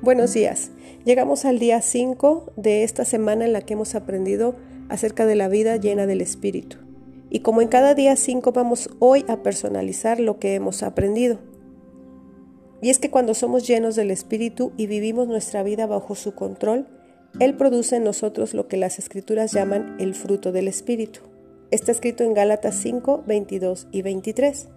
Buenos días. Llegamos al día 5 de esta semana en la que hemos aprendido acerca de la vida llena del Espíritu. Y como en cada día 5 vamos hoy a personalizar lo que hemos aprendido. Y es que cuando somos llenos del Espíritu y vivimos nuestra vida bajo su control, Él produce en nosotros lo que las Escrituras llaman el fruto del Espíritu. Está escrito en Gálatas 5, 22 y 23.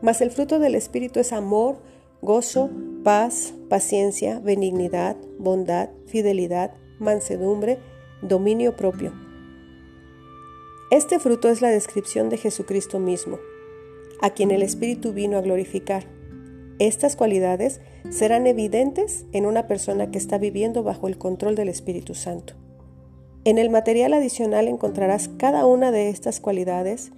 Mas el fruto del Espíritu es amor, gozo, paz, paciencia, benignidad, bondad, fidelidad, mansedumbre, dominio propio. Este fruto es la descripción de Jesucristo mismo, a quien el Espíritu vino a glorificar. Estas cualidades serán evidentes en una persona que está viviendo bajo el control del Espíritu Santo. En el material adicional encontrarás cada una de estas cualidades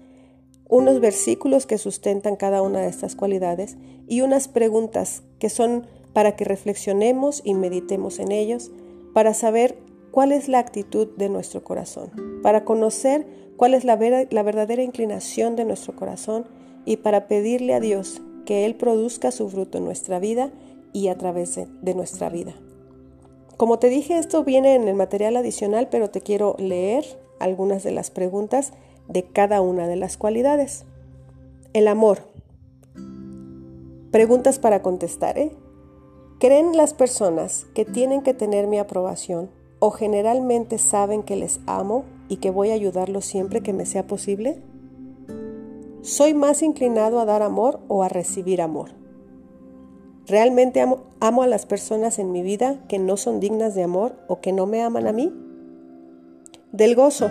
unos versículos que sustentan cada una de estas cualidades y unas preguntas que son para que reflexionemos y meditemos en ellos, para saber cuál es la actitud de nuestro corazón, para conocer cuál es la, verdadera inclinación de nuestro corazón y para pedirle a Dios que Él produzca su fruto en nuestra vida y a través de nuestra vida. Como te dije, esto viene en el material adicional, pero te quiero leer algunas de las preguntas de cada una de las cualidades. El amor. Preguntas para contestar. ¿eh? ¿Creen las personas que tienen que tener mi aprobación o generalmente saben que les amo y que voy a ayudarlos siempre que me sea posible? ¿Soy más inclinado a dar amor o a recibir amor? ¿Realmente amo, amo, a las personas en mi vida que no son dignas de amor o que no me aman a mí? Del gozo.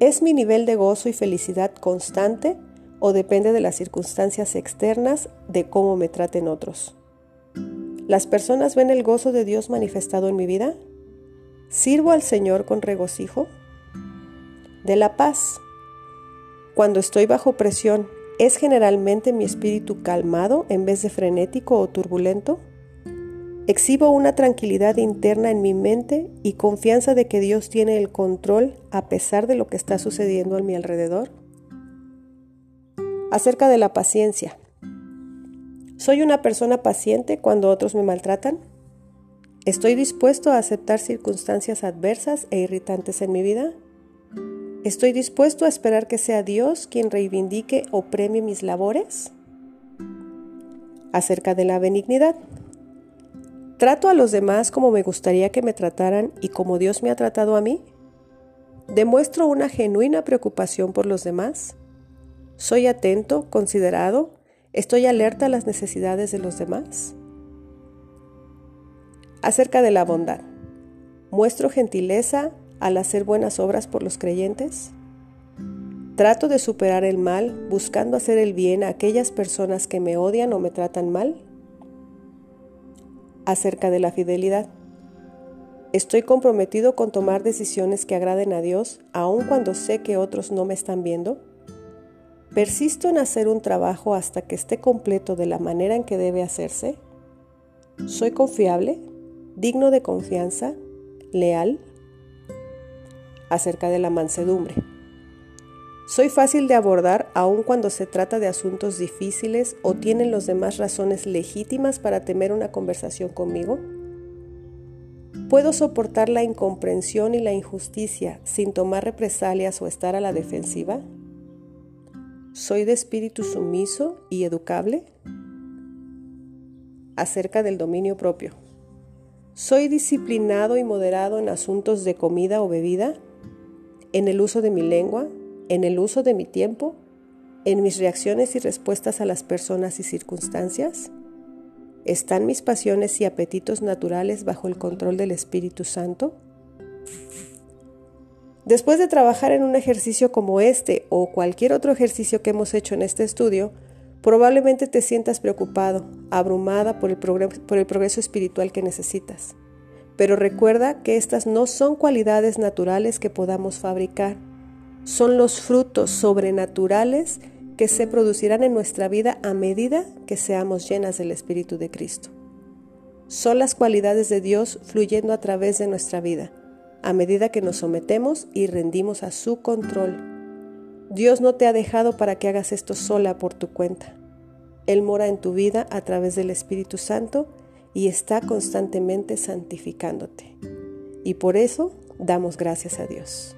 ¿Es mi nivel de gozo y felicidad constante o depende de las circunstancias externas de cómo me traten otros? ¿Las personas ven el gozo de Dios manifestado en mi vida? ¿Sirvo al Señor con regocijo? De la paz. Cuando estoy bajo presión, ¿es generalmente mi espíritu calmado en vez de frenético o turbulento? Exhibo una tranquilidad interna en mi mente y confianza de que Dios tiene el control a pesar de lo que está sucediendo a mi alrededor. Acerca de la paciencia. ¿Soy una persona paciente cuando otros me maltratan? ¿Estoy dispuesto a aceptar circunstancias adversas e irritantes en mi vida? ¿Estoy dispuesto a esperar que sea Dios quien reivindique o premie mis labores? Acerca de la benignidad. ¿Trato a los demás como me gustaría que me trataran y como Dios me ha tratado a mí? ¿Demuestro una genuina preocupación por los demás? ¿Soy atento, considerado? ¿Estoy alerta a las necesidades de los demás? Acerca de la bondad. ¿Muestro gentileza al hacer buenas obras por los creyentes? ¿Trato de superar el mal buscando hacer el bien a aquellas personas que me odian o me tratan mal? Acerca de la fidelidad. Estoy comprometido con tomar decisiones que agraden a Dios, aun cuando sé que otros no me están viendo. Persisto en hacer un trabajo hasta que esté completo de la manera en que debe hacerse. Soy confiable, digno de confianza, leal. Acerca de la mansedumbre. Soy fácil de abordar aun cuando se trata de asuntos difíciles o tienen los demás razones legítimas para temer una conversación conmigo. ¿Puedo soportar la incomprensión y la injusticia sin tomar represalias o estar a la defensiva? ¿Soy de espíritu sumiso y educable? Acerca del dominio propio. ¿Soy disciplinado y moderado en asuntos de comida o bebida? ¿En el uso de mi lengua? En el uso de mi tiempo, en mis reacciones y respuestas a las personas y circunstancias? ¿Están mis pasiones y apetitos naturales bajo el control del Espíritu Santo? Después de trabajar en un ejercicio como este o cualquier otro ejercicio que hemos hecho en este estudio, probablemente te sientas preocupado, abrumada por el, por el progreso espiritual que necesitas. Pero recuerda que estas no son cualidades naturales que podamos fabricar son los frutos sobrenaturales que se producirán en nuestra vida a medida que seamos llenas del Espíritu de Cristo. Son las cualidades de Dios fluyendo a través de nuestra vida, a medida que nos sometemos y rendimos a su control. Dios no te ha dejado para que hagas esto sola por tu cuenta. Él mora en tu vida a través del Espíritu Santo y está constantemente santificándote. Y por eso damos gracias a Dios.